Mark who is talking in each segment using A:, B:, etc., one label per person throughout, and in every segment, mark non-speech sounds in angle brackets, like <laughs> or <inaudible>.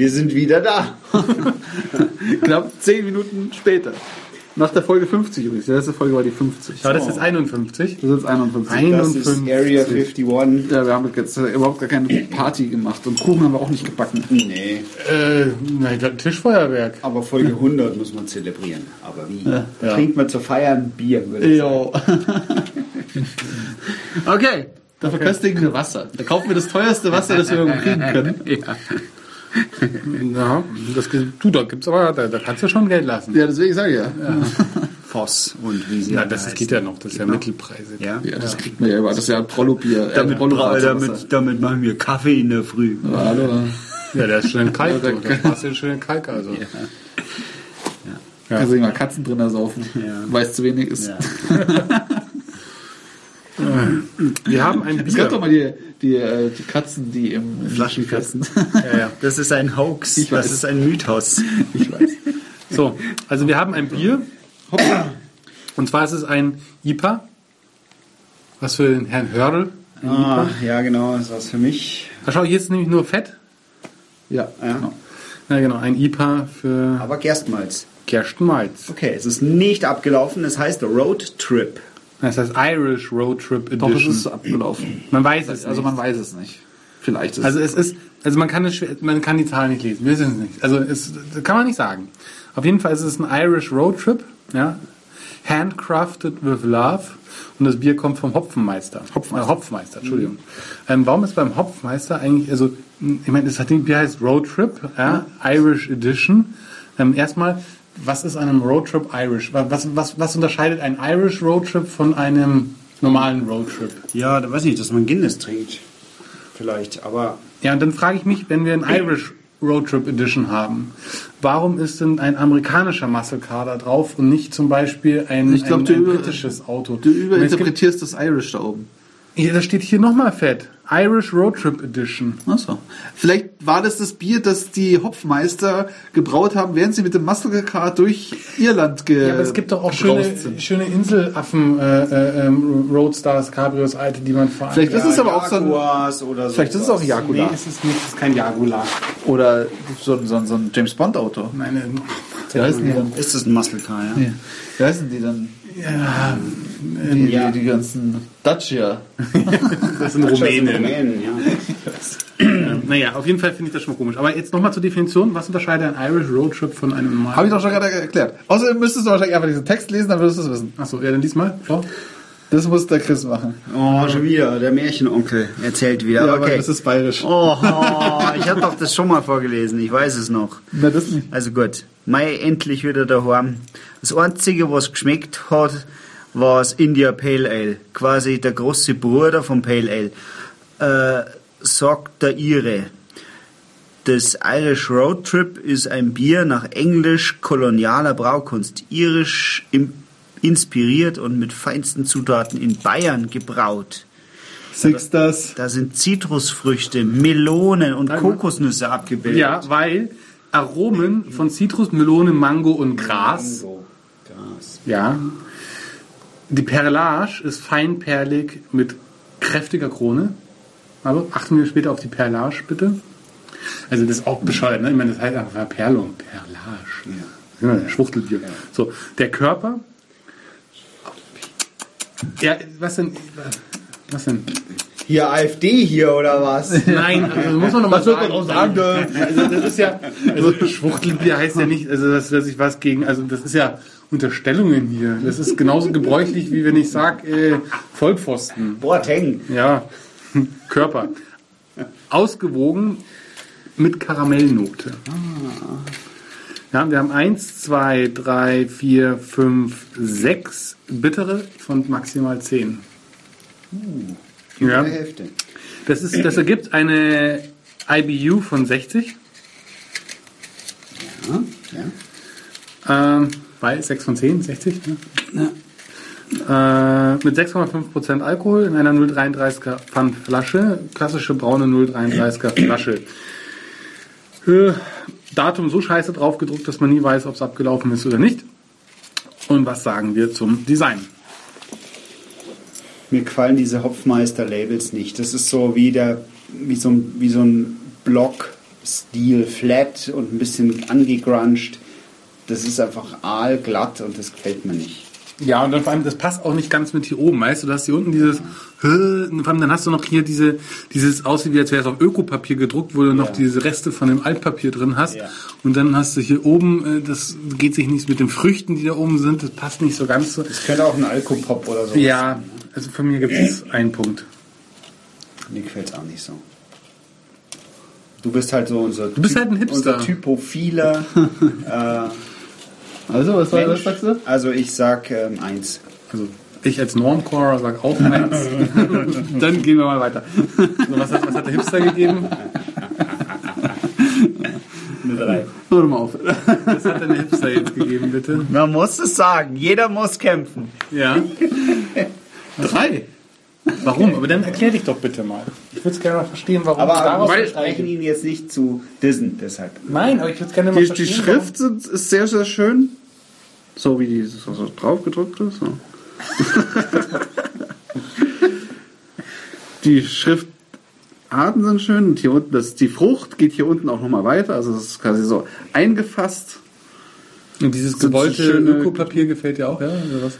A: Wir sind wieder da. <laughs>
B: Knapp 10 Minuten später. Nach der Folge 50 übrigens. Die letzte Folge war die 50.
C: Aber das ist 51.
B: Das ist jetzt 51.
C: Ein-
A: Das ist
C: 51.
A: Area 51.
B: Ja, wir haben jetzt äh, überhaupt gar keine Party gemacht und Kuchen haben wir auch nicht gebacken.
A: Nee,
C: Äh, nein, das Tischfeuerwerk.
A: aber Folge 100 muss man zelebrieren. Aber wie? Da trinkt man zu feiern Bier, würde ich sagen. <laughs>
B: okay, da verköstigen wir Wasser. Da kaufen wir das teuerste Wasser, das wir irgendwo kriegen können. <laughs>
C: Ja. <laughs> ja, das, du, da gibt's aber, da, da kannst du schon Geld lassen.
B: Ja, deswegen sage ich ja. <laughs>
A: Voss und wie sie
C: Ja,
A: alle
C: das
A: heißen.
C: geht ja noch, das ist ja Mittelpreise.
A: Ja?
B: Ja, das kriegt man ja über. Das ist ja Prollo-Bier. Äh,
A: Damit,
B: Prollo-Wasser.
A: damit, damit machen wir Kaffee in der Früh.
B: Ja, hallo.
C: Ja, der ist schön kalt,
B: Ja,
C: du.
B: der-
C: da passt ja schön kalt, also.
B: Kannst du nicht mal Katzen drin ersaufen,
A: Ja.
B: weil es zu wenig ist. <laughs>
C: Wir haben ein
B: Es gab doch
C: Bier.
B: mal die, die, äh, die Katzen, die im
A: Flaschenkatzen.
C: Ja, ja.
A: Das ist ein Hoax.
B: Ich
A: das
B: weiß.
A: ist ein Mythos.
B: Ich weiß.
C: So, also wir haben ein Bier. Und zwar ist es ein IPA. Was für den Herrn Hörl.
A: Ah, ja, genau, das war's für mich.
C: Ach, schau, hier ist nämlich nur Fett.
B: Ja,
A: Ja.
B: genau.
C: Ja, genau, ein IPA für
A: Aber Gerstmalz.
C: Gerstenmalz.
A: Okay, es ist nicht abgelaufen. Es heißt Road Trip.
C: Das heißt Irish Road Trip
B: Doch, es
C: Edition.
B: ist abgelaufen.
C: man weiß es.
B: Also man weiß es nicht. Vielleicht ist
C: Also es ist, also man kann es, schwer- man kann die Zahlen nicht lesen. Wir wissen es nicht. Also es das kann man nicht sagen. Auf jeden Fall ist es ein Irish Road Trip, ja, handcrafted with love. Und das Bier kommt vom Hopfenmeister. Hopfmeister, äh, Hopfmeister Entschuldigung. Ähm, warum ist beim Hopfmeister eigentlich, also ich meine, das hat- Bier heißt Road Trip, ja, Irish Edition. Ähm, erstmal, was ist an einem Road Trip Irish? Was, was, was unterscheidet ein Irish Road Trip von einem normalen Road Trip?
A: Ja, da weiß ich, dass man Guinness trinkt. Vielleicht, aber
C: Ja, und dann frage ich mich, wenn wir ein Irish Road Trip Edition haben, warum ist denn ein amerikanischer Muscle Car da drauf und nicht zum Beispiel ein,
B: Ich glaub,
C: ein,
B: du
C: ein
B: über-
C: britisches Auto?
B: Du überinterpretierst das Irish da oben.
C: Ja, da steht hier nochmal fett. Irish Road Trip Edition.
B: Achso. Vielleicht war das das Bier, das die Hopfmeister gebraut haben, während sie mit dem Muscle Car durch Irland ge
C: Ja, aber es gibt doch auch schöne,
B: sind.
C: schöne Inselaffen, äh, äh, ähm, Roadstars, Cabrios, alte, die man vor allem.
B: Vielleicht ist es aber auch so ein,
A: oder so.
B: vielleicht ist es auch ein
C: Nee,
B: Jaguar.
C: ist es nicht, es ist kein Jaguar.
B: Oder so, so, so ein James Bond Auto.
C: Meine,
B: Wie heißen die dann?
A: Ist das ein Muscle Car, ja?
B: Ja. Wie heißen die dann?
C: Ja,
B: Die,
A: Ja.
B: die, die ganzen Dacia. <laughs>
C: das sind Rumänen.
A: Rumänen, ja.
C: Ähm, naja, auf jeden Fall finde ich das schon mal komisch. Aber jetzt nochmal zur Definition. Was unterscheidet ein Irish Road Trip von einem normalen?
B: Habe ich doch schon gerade erklärt. Außerdem müsstest du wahrscheinlich einfach diesen Text lesen, dann würdest du es wissen.
C: Achso, ja, dann lies mal. Schau.
B: Das muss der Chris machen.
A: Oh, schon wieder. Der Märchenonkel erzählt wieder.
B: Ja, aber
A: okay.
B: das ist bayerisch.
A: Oh, oh, ich habe doch das schon mal vorgelesen. Ich weiß es noch.
B: Na, das nicht.
A: Also gut. Mai endlich wieder daheim. Das einzige, was geschmeckt hat, war das India Pale Ale. Quasi der große Bruder vom Pale Ale. Äh, sagt der Ire. Das Irish Road Trip ist ein Bier nach englisch-kolonialer Braukunst. Irisch im, inspiriert und mit feinsten Zutaten in Bayern gebraut.
B: Six das.
A: Da sind Zitrusfrüchte, Melonen und. Kokosnüsse abgebildet.
C: Ja, weil Aromen von Zitrus, Melone, Mango und Gras.
A: Gras.
C: Ja. Die Perlage ist feinperlig mit kräftiger Krone. Aber achten wir später auf die Perlage, bitte. Also das ist auch bescheuert, ne? Ich meine, das heißt einfach Perlung. Perlage. Ja. Ja, Schwuchtelbier. So, der Körper. Ja, was denn? Was denn?
A: Hier AfD hier oder was?
C: Nein, also muss man nochmal
B: soll man
C: sagen.
B: sagen?
C: Also das ist ja, also Schwuchtelbier heißt ja nicht, also dass, dass ich was gegen, also das ist ja Unterstellungen hier. Das ist genauso gebräuchlich, wie wenn ich sage, äh, Vollpfosten.
A: Boateng.
C: Ja, Körper. Ausgewogen mit Karamellnote. Ja, wir haben eins, zwei, drei, vier, fünf, sechs bittere von maximal zehn. Ja.
A: Die Hälfte.
C: Das, ist, das ergibt eine IBU von 60.
A: Ja, ja.
C: Ähm, bei 6 von 10, 60. Ne? Äh, mit 6,5% Alkohol in einer 0,33er Pfandflasche. Klassische braune 0,33er Flasche. Äh, Datum so scheiße drauf gedruckt, dass man nie weiß, ob es abgelaufen ist oder nicht. Und was sagen wir zum Design?
A: Mir gefallen diese Hopfmeister-Labels nicht. Das ist so wie, der, wie, so, ein, so ein Block Stil flat und ein bisschen angegruncht. Das ist einfach aalglatt und das gefällt mir nicht.
C: Ja, und dann vor allem, das passt auch nicht ganz mit hier oben, weißt du, du hast hier unten dieses, und vor allem dann hast du noch hier diese, dieses aussieht, wie als wäre es auf Ökopapier gedruckt, wo du noch
A: Ja.
C: diese Reste von dem Altpapier drin hast.
A: Ja.
C: Und dann hast du hier oben, äh, das geht sich nicht mit den Früchten, die da oben sind, das passt nicht so ganz so.
A: Das könnte auch ein Alkopop oder so.
C: Ja, also von mir gibt es einen Punkt.
A: Mir gefällt es auch nicht so. Du bist halt so unser
C: Du bist halt ein Hipster.
A: Unser typophiler <laughs> äh,
B: Also, was war das, sagst du?
A: Also ich sag ähm, eins.
C: Also ich als Normcore sag auch eins. <laughs> dann gehen wir mal weiter. So, was, hat, was hat der Hipster gegeben?
A: Eine drei.
B: Hör doch mal auf.
C: Was hat denn der Hipster jetzt gegeben, bitte?
A: Man muss es sagen. Jeder muss kämpfen.
C: Ja.
B: Drei.
C: Warum? Aber dann erklär dich doch bitte mal. Ich würde es gerne mal verstehen, warum
A: Aber
C: daraus
A: wir
C: bestreichen.
A: sprechen ihn jetzt nicht zu dissen, deshalb.
C: Nein, aber ich würde es gerne mal
B: Die,
C: verstehen.
B: die Schrift sind, ist sehr, sehr schön. So wie die so, so drauf gedruckt ist. So. <laughs> die Schriftarten sind schön. Und hier unten, das, die Frucht geht hier unten auch nochmal weiter. Also das ist quasi so eingefasst.
C: Und dieses gewollte Ökopapier gefällt dir auch, ja? Oder was?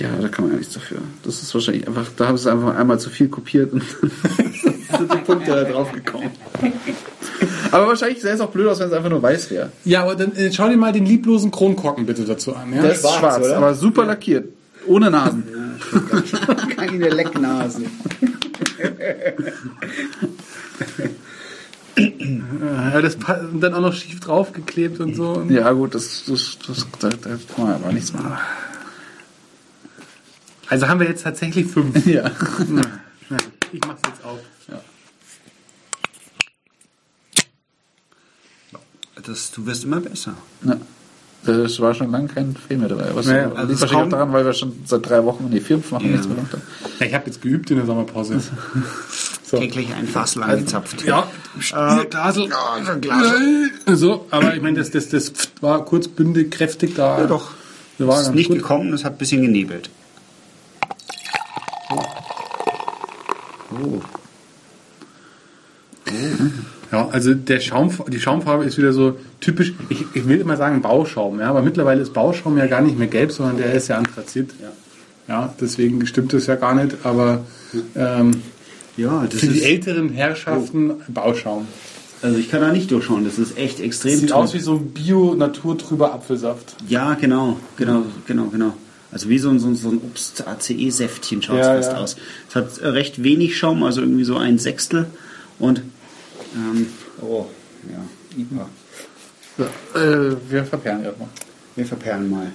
B: Ja, da kann man ja nichts dafür. Das ist wahrscheinlich einfach, da haben sie einfach einmal zu viel kopiert und <laughs> sind die Punkte da drauf gekommen. <laughs> Aber wahrscheinlich sähe es auch blöd aus, wenn es einfach nur weiß wäre.
C: Ja, aber dann äh, schau dir mal den lieblosen Kronkorken bitte dazu an. Ja?
B: Der ist
A: schwarz,
B: schwarz,
A: oder?
B: aber super lackiert. Ohne Nasen. <laughs>
A: Keine Lecknasen.
C: Ja, das dann auch noch schief draufgeklebt und so.
B: Ja, gut, das, das, das, da, da kann man aber nichts machen.
C: Also haben wir jetzt tatsächlich fünf. <laughs>
B: Ja.
C: Ja, ja, ich mach's jetzt auf.
A: Das, du wirst immer besser.
B: ja. Das war schon lange kein Film mehr dabei. Was
C: Ja, also
B: liegt
C: es
B: wahrscheinlich auch daran, weil wir schon seit drei Wochen, nee, vier Wochen
A: Ja.
B: nichts mehr gemacht haben.
C: Ja, ich habe jetzt geübt in der Sommerpause. So.
A: Täglich ein Fass lang gezapft.
C: Ja, Spiel, Glasel.
A: Ja, Glasel.
C: So, aber ich meine, das, das, das war kurz bündig, kräftig da.
A: Ja, doch.
C: Das war
A: Das ist nicht
C: gut.
A: gekommen, es hat ein bisschen genebelt.
C: Ja, also der Schaum, die Schaumfarbe ist wieder so typisch, ich, ich will immer sagen Bauschaum, ja, aber mittlerweile ist Bauschaum ja gar nicht mehr gelb, sondern der ist ja Anthrazit. Ja, ja deswegen stimmt das ja gar nicht, aber ähm,
A: Ja, das
C: für die älteren Herrschaften Bauschaum.
A: Also ich kann da nicht durchschauen, das ist echt extrem
C: Sieht
A: toll.
C: aus wie so ein bio-naturtrüber Apfelsaft.
A: Ja, genau, genau, genau, genau. Also wie so ein, so ein, Obst-ACE-Säftchen schaut es
C: Ja,
A: fast
C: ja.
A: aus. Es hat recht wenig Schaum, also irgendwie so ein Sechstel. Und, ähm, oh, ja, IPA.
B: So, äh, wir verperren erstmal.
A: Wir verperlen mal.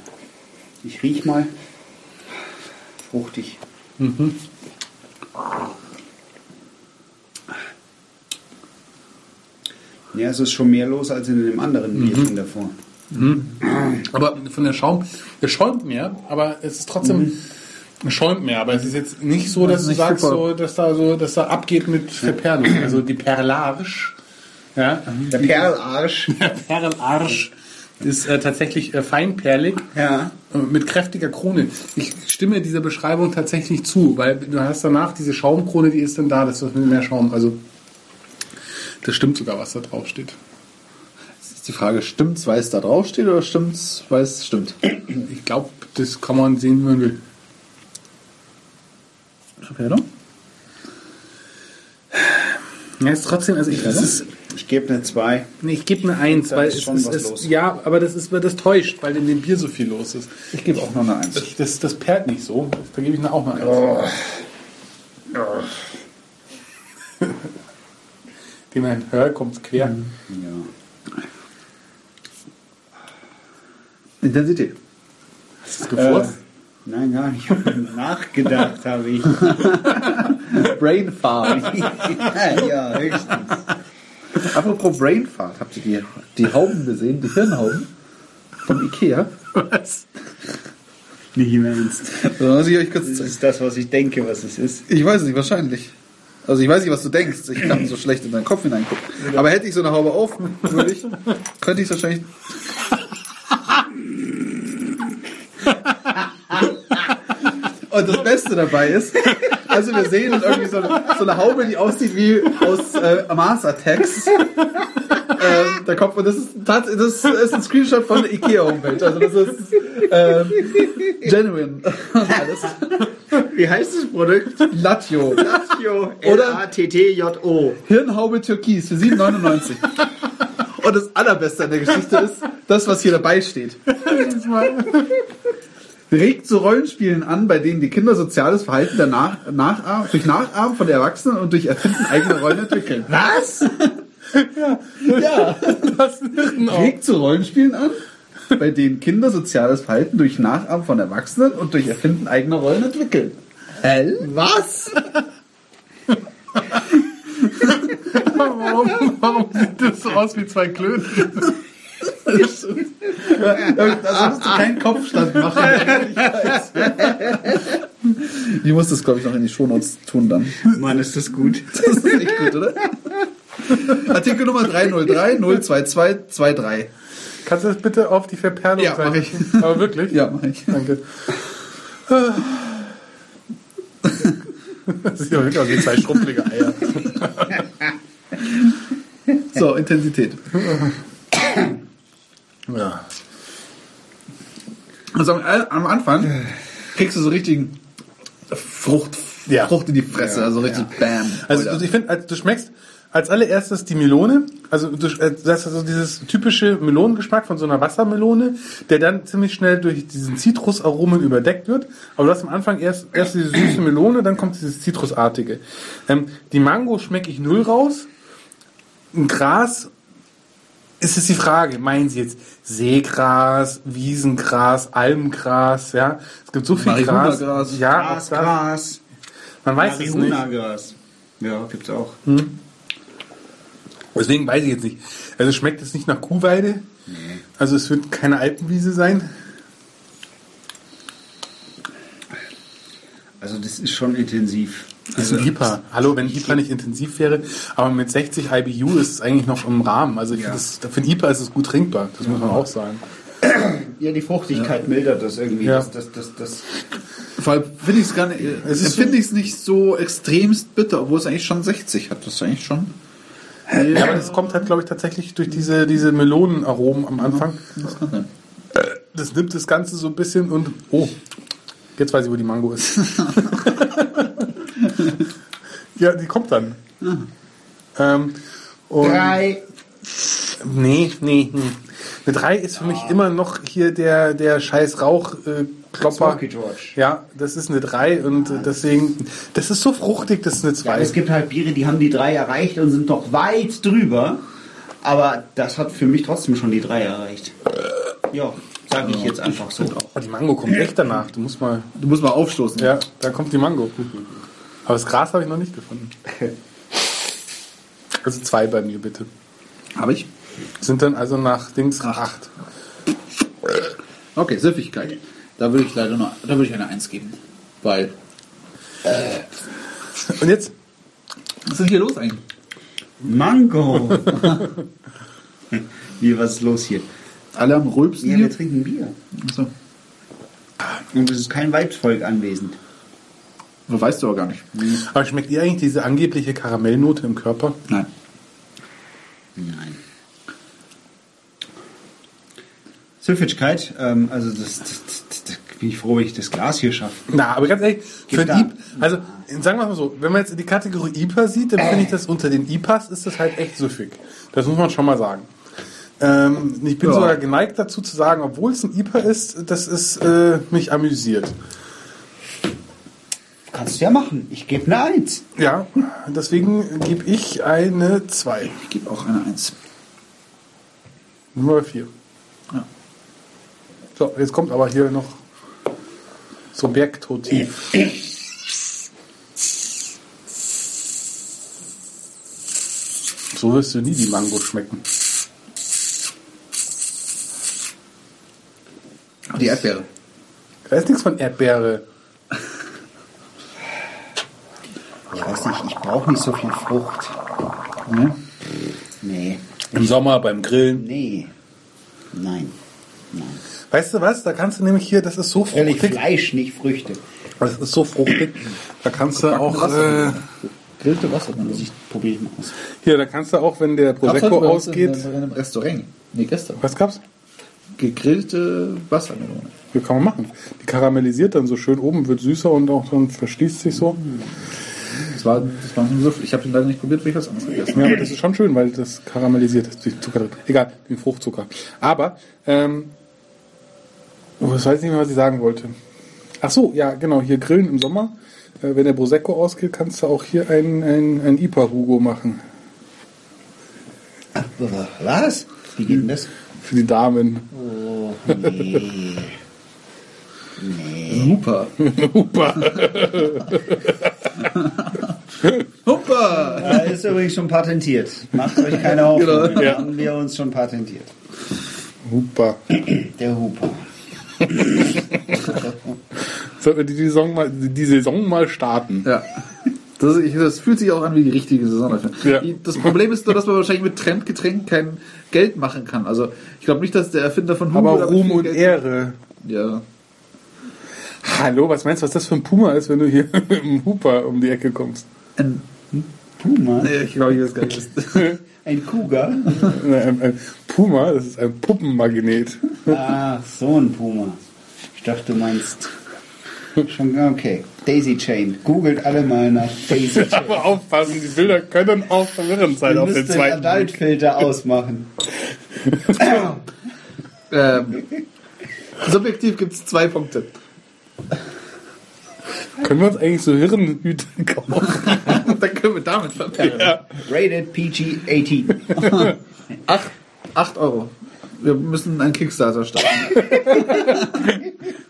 A: Ich riech mal. Fruchtig. Ja, es ist schon mehr los als in dem anderen Bierchen davor.
C: Aber von der Schaum, es schäumt mehr, aber es ist trotzdem, es schäumt mehr, aber es ist jetzt nicht so, dass
B: ist
C: du sagst, so, dass da so, dass da abgeht mit Verperlung. Also die Perlage, ja,
A: Der Perlarsch. <laughs>
C: der Perlarsch ist äh, tatsächlich äh, feinperlig.
A: Ja.
C: äh, Mit kräftiger Krone. Ich stimme dieser Beschreibung tatsächlich zu, weil du hast danach diese Schaumkrone, die ist dann da, das ist mit mehr Schaum. Also das stimmt sogar, was da drauf steht.
B: Jetzt ist die Frage, stimmt's, weil es da drauf steht oder stimmt's, weil es stimmt?
C: Ich glaube, das kann man sehen, wie man will.
B: Verperrung?
C: Ja, ist trotzdem, also ich, das ist,
A: Ich gebe eine 2.
C: nee, ich gebe eine Eins,
A: Da
C: weil
A: ist
C: es
A: schon
C: ist,
A: los.
C: ja, aber das ist, das täuscht, weil in dem Bier so viel los ist.
B: Ich gebe auch noch eine Eins.
C: Das, das, das perlt nicht so. Da gebe ich eine auch eine Eins. <laughs> Dem man hört, kommt quer.
A: Ja.
B: Intensität.
C: Hast du es gefurzt?
A: Nein, gar nicht. Nachgedacht habe ich. <laughs>
B: Brainfart. <laughs>
A: ja, höchstens.
B: Apropos Brainfart, habt ihr die, die Hauben gesehen, die Hirnhauben vom Ikea?
C: Was?
A: Nicht im Ernst.
B: Da muss ich euch kurz
A: Das ist das, was ich denke, was es ist.
B: Ich weiß nicht, wahrscheinlich. Also ich weiß nicht, was du denkst. Ich kann so schlecht in deinen Kopf hineingucken. Aber hätte ich so eine Haube auf, würde ich, könnte ich es wahrscheinlich. Und das Beste dabei ist, also wir sehen irgendwie so eine, so eine Haube, die aussieht wie aus äh, Mars Attacks. der Kopf. Und das ist, das ist ein Screenshot von der Ikea-Homepage. Also das ist ähm, genuine. Alles.
A: Wie heißt das Produkt?
B: Latio.
A: Latio.
B: Oder-
A: L-A-T-T-J-O.
B: Hirnhaube Türkis für 7,99. Und das Allerbeste an der Geschichte ist, das, was hier dabei steht. Regt zu Rollenspielen an, bei denen die Kinder soziales Verhalten der Nach Nachahm durch Nachahmen von Erwachsenen und durch Erfinden eigener Rollen entwickeln. <laughs>
A: Was?
B: Ja.
C: Das Hirn auch.
B: Regt zu Rollenspielen an, bei denen Kinder soziales Verhalten durch Nachahmen von Erwachsenen und durch Erfinden eigener Rollen entwickeln. Hell?
A: Was? <laughs>
C: Warum, warum sieht das so aus wie zwei Klöten?
B: Also musst du keinen Kopfstand machen. Ich muss das, glaube ich, noch in die Shownotes tun dann.
A: Mann, ist das gut.
B: Das ist echt gut, oder? Artikel Nummer 303 02223.
C: Kannst du das bitte auf die Verperlung
B: Ja, mach ich.
C: Aber wirklich?
B: Ja, mach ich.
C: Danke. Das sieht doch wirklich aus wie zwei schrumpelige Eier.
B: So, Intensität.
C: Ja.
B: Also am, am Anfang kriegst du so richtigen Frucht,
C: Ja.
B: Frucht in die Fresse, also richtig Bam.
C: Also
B: Alter.
C: ich finde, also, du schmeckst als allererstes die Melone. Also du, äh, das ist also dieses typische Melonengeschmack von so einer Wassermelone, der dann ziemlich schnell durch diesen Zitrusaromen überdeckt wird. Aber du hast am Anfang erst, erst diese süße Melone, dann kommt dieses Zitrusartige. Ähm, die Mango schmecke ich null raus. Ein Gras ist es die Frage, meinen Sie jetzt Seegras, Wiesengras, Almgras, ja? Es gibt so viel Gras.
B: Marihuana-Gras.
C: Ja,
A: Gras,
C: das.
A: Gras.
C: Man weiß es nicht.
A: Marihuana-Gras. Ja, gibt's auch.
C: Deswegen weiß ich jetzt nicht. Also schmeckt es nicht nach Kuhweide. Also es wird keine Alpenwiese sein.
A: Also das ist schon intensiv.
C: Das ist ein IPA. Hallo, wenn IPA nicht intensiv wäre, aber mit 60 IBU ist es eigentlich noch im Rahmen. Also ich
A: Ja.
C: finde das, für ein IPA ist es gut trinkbar. Das muss man auch sagen.
A: Ja, die Fruchtigkeit mildert das irgendwie.
C: Ja.
A: Das, das, das, das.
B: Vor allem finde ich es gar nicht,
C: Es ist
B: empfinde ich es nicht so extremst bitter, obwohl es eigentlich schon 60 hat. Das ist eigentlich schon.
C: Ja, aber das kommt halt, glaube ich, tatsächlich durch diese, diese Melonenaromen am Anfang.
B: Das sein.
C: Das nimmt das Ganze so ein bisschen und. Oh, jetzt weiß ich, wo die Mango ist. <laughs> ja, die kommt dann. Ähm, und
A: Drei.
C: Nee, nee, nee. Eine 3 ist für mich immer noch hier der, der scheiß Rauchklopper. Äh, Klopper. Ja, das ist eine 3 und äh, deswegen, das ist so fruchtig, das ist eine
A: Ja,
C: 2.
A: es gibt halt Biere, die haben die drei erreicht und sind noch weit drüber. Aber das hat für mich trotzdem schon die drei erreicht. Ja, sage ich jetzt einfach so.
C: oh, die Mango kommt echt danach. Du musst mal.
B: Du musst mal aufstoßen.
C: Ja, da kommt die Mango. Aber das Gras habe ich noch nicht gefunden. <laughs> Also zwei bei mir bitte.
B: Habe ich?
C: Sind dann also nach Dings
B: Acht.
C: 8.
B: Okay, Süffigkeit. Da würde ich leider noch, da würde ich eine 1 geben. Weil.
C: Und jetzt?
B: Was ist denn hier los eigentlich?
A: Mango. <laughs> Wie, was ist los hier?
B: Alle am Rülpsen
A: Ja, wir trinken Bier.
B: Achso.
A: Und es ist kein Weibsvolk anwesend.
B: Das weißt du aber gar nicht.
C: Aber schmeckt ihr eigentlich diese angebliche Karamellnote im Körper?
B: Nein.
A: Nein. Süffigkeit, ähm, also das, das, das, das bin ich froh, wenn ich das Glas hier schaffe.
C: Na, aber ganz ehrlich, für
A: Gibt
C: ein
A: da-
C: IPA, also sagen wir mal so, wenn man jetzt die Kategorie IPA sieht, dann finde ich das unter den IPAs ist das halt echt süffig. Das muss man schon mal sagen. Ähm, ich bin
B: Ja.
C: sogar geneigt dazu zu sagen, obwohl es ein IPA ist, das ist äh, mich amüsiert.
A: Kannst du ja machen. Ich gebe eine Eins.
C: Ja, deswegen gebe ich eine 2.
B: Ich gebe auch eine 1.
C: Nummer 4.
B: Ja.
C: So, jetzt kommt aber hier noch so Bergtotief. So wirst du nie die Mango schmecken.
B: Die Erdbeere.
C: Da ist nichts von Erdbeere.
A: Ich weiß nicht, ich brauche nicht so viel Frucht.
B: Ne?
A: Nee.
C: Im Sommer beim Grillen.
A: Nee. Nein. Nein.
C: Weißt du was? Da kannst du nämlich hier, das ist so
A: Ehrlich,
C: fruchtig.
A: Fleisch, nicht Früchte.
C: Das ist so fruchtig. Da kannst du auch, äh,
B: Gegrillte Wassermelone.
A: Ich probiere mal aus.
C: Hier, da kannst du auch, wenn der Prosecco ausgeht.
B: In, in einem Restaurant. Nee, gestern.
C: Was gab's?
B: Gegrillte Wassermelone.
C: Wie kann man machen? Die karamellisiert dann so schön oben, wird süßer und auch dann verschließt sich so.
B: Das war, das war so, ich habe den leider nicht probiert, weil ich was anderes gegessen
C: Ja, aber das ist schon schön, weil das karamellisiert ist durch Zucker drin. Egal, wie Fruchtzucker. Aber, ähm, oh, ich weiß nicht mehr, was ich sagen wollte. Ach so, ja, genau, hier grillen im Sommer. Äh, wenn der Prosecco ausgeht, kannst du auch hier ein, ein, ein IPA-Hugo machen.
A: Was? Wie geht denn das?
C: Für die Damen.
A: Oh, nee.
B: Super.
C: Super. <laughs> <laughs>
B: Super.
A: Ja, ist übrigens schon patentiert. Macht euch keine Hoffnung.
B: Genau.
C: Ja.
A: Haben wir uns schon patentiert.
C: Super.
A: Der Huper.
C: Sollten wir die Saison mal, die Saison mal starten?
B: Ja. Das, ich, das fühlt sich auch an wie die richtige Saison.
C: Ja.
B: Das Problem ist nur, dass man wahrscheinlich mit Trendgetränken kein Geld machen kann. Also ich glaube nicht, dass der Erfinder von Hugo
C: Aber Ruhm und
B: Geld-
C: Ehre.
B: Ja.
C: Hallo, was meinst du, was das für ein Puma ist, wenn du hier mit dem Huper um die Ecke kommst?
B: Ein,
A: Puma?
B: nee, ich glaube, ich weiß gar nicht. was- <laughs>
A: Ein Cougar? <laughs>
C: Ein, ein Puma, das ist ein Puppenmagnet.
A: Ah, so ein Puma. Ich dachte, du meinst. Schon, okay. Daisy Chain. Googelt alle mal nach Daisy <laughs> Chain.
C: Aber aufpassen, die Bilder können auch verwirrend sein auf den
A: den
C: zweiten Blick.
A: Adult-Filter ausmachen. <coughs>
B: ähm, subjektiv gibt es zwei Punkte.
C: Können wir uns eigentlich so Hirnhüte <laughs> kaufen? <laughs>
B: Dann können wir damit verperren.
C: ja.
A: Rated PG-18. <laughs>
B: Acht, acht Euro. Wir müssen einen Kickstarter starten.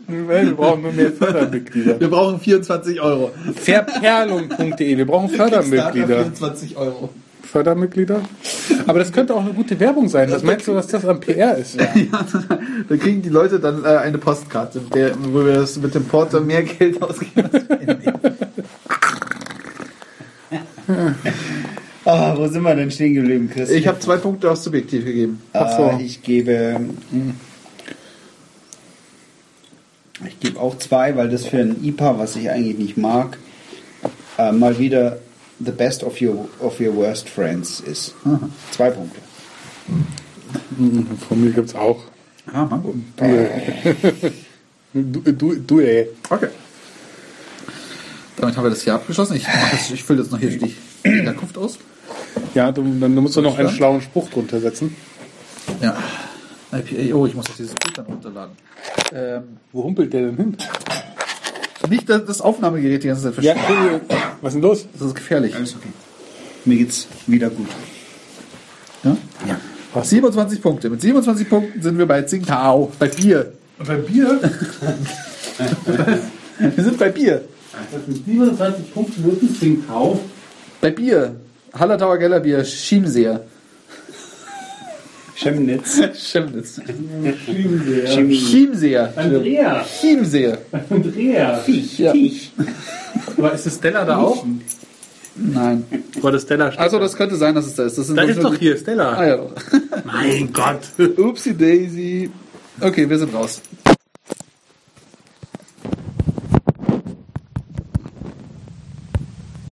C: Wir brauchen nur mehr Fördermitglieder.
B: Wir brauchen 24 Euro.
C: Verperlung.de, wir brauchen Fördermitglieder.
B: 24 Euro.
C: Fördermitglieder? Aber das könnte auch eine gute Werbung sein. Was meinst du, was das am PR ist? <laughs>
B: Da kriegen die Leute dann äh, eine Postkarte, der, wo wir das mit dem Porter mehr Geld ausgeben. <laughs>
A: Ah, wo sind wir denn stehen geblieben, Chris?
B: Ich habe zwei Punkte aus Subjektiv gegeben.
C: Ach so.
A: Ich gebe. Ich gebe auch zwei, weil das für ein IPA, was ich eigentlich nicht mag, äh, mal wieder the best of your, of your worst friends ist. Zwei Punkte.
C: Von mir gibt's auch.
B: Ah, Mango.
C: Du, du, du ey.
B: Okay. Damit haben wir das hier abgeschlossen. Ich, das, ich fülle jetzt noch hier die Herkunft aus.
C: Ja, du, dann musst du noch einen schlauen Spruch drunter setzen.
B: Ja. IPA. Oh, ich muss jetzt dieses Bild dann runterladen. Ähm,
C: Wo humpelt der denn hin?
B: nicht das, Aufnahmegerät die ganze Zeit
C: Ja,
B: verstehen.
C: Was ist denn los?
B: Das ist gefährlich.
A: Alles okay. Mir geht's wieder gut.
B: Ja?
A: Ja.
B: 27 Punkte. Mit 27 Punkten sind wir bei Tsingtao. Bei Bier.
C: Bei Bier? <laughs> <laughs>
B: Wir sind bei Bier.
C: Das sind 27 Punkte, ein Tsingtao?
B: Bei Bier. Hallertauer Gellerbier. Chiemseer.
A: Chemnitz. <laughs>
B: Chemnitz.
A: Chemie.
B: Chiemseer.
C: Andrea.
B: Chiemseer.
C: Andrea.
A: Fisch.
B: Ja.
A: Fisch.
C: Aber ist das Stella da auch?
B: Nein.
C: War das Stella?
B: Also das könnte sein, dass es da ist. Das
C: da ist doch hier Stella.
B: Ah ja.
C: Mein Gott. <laughs>
B: Upsi Daisy. Okay, wir sind raus.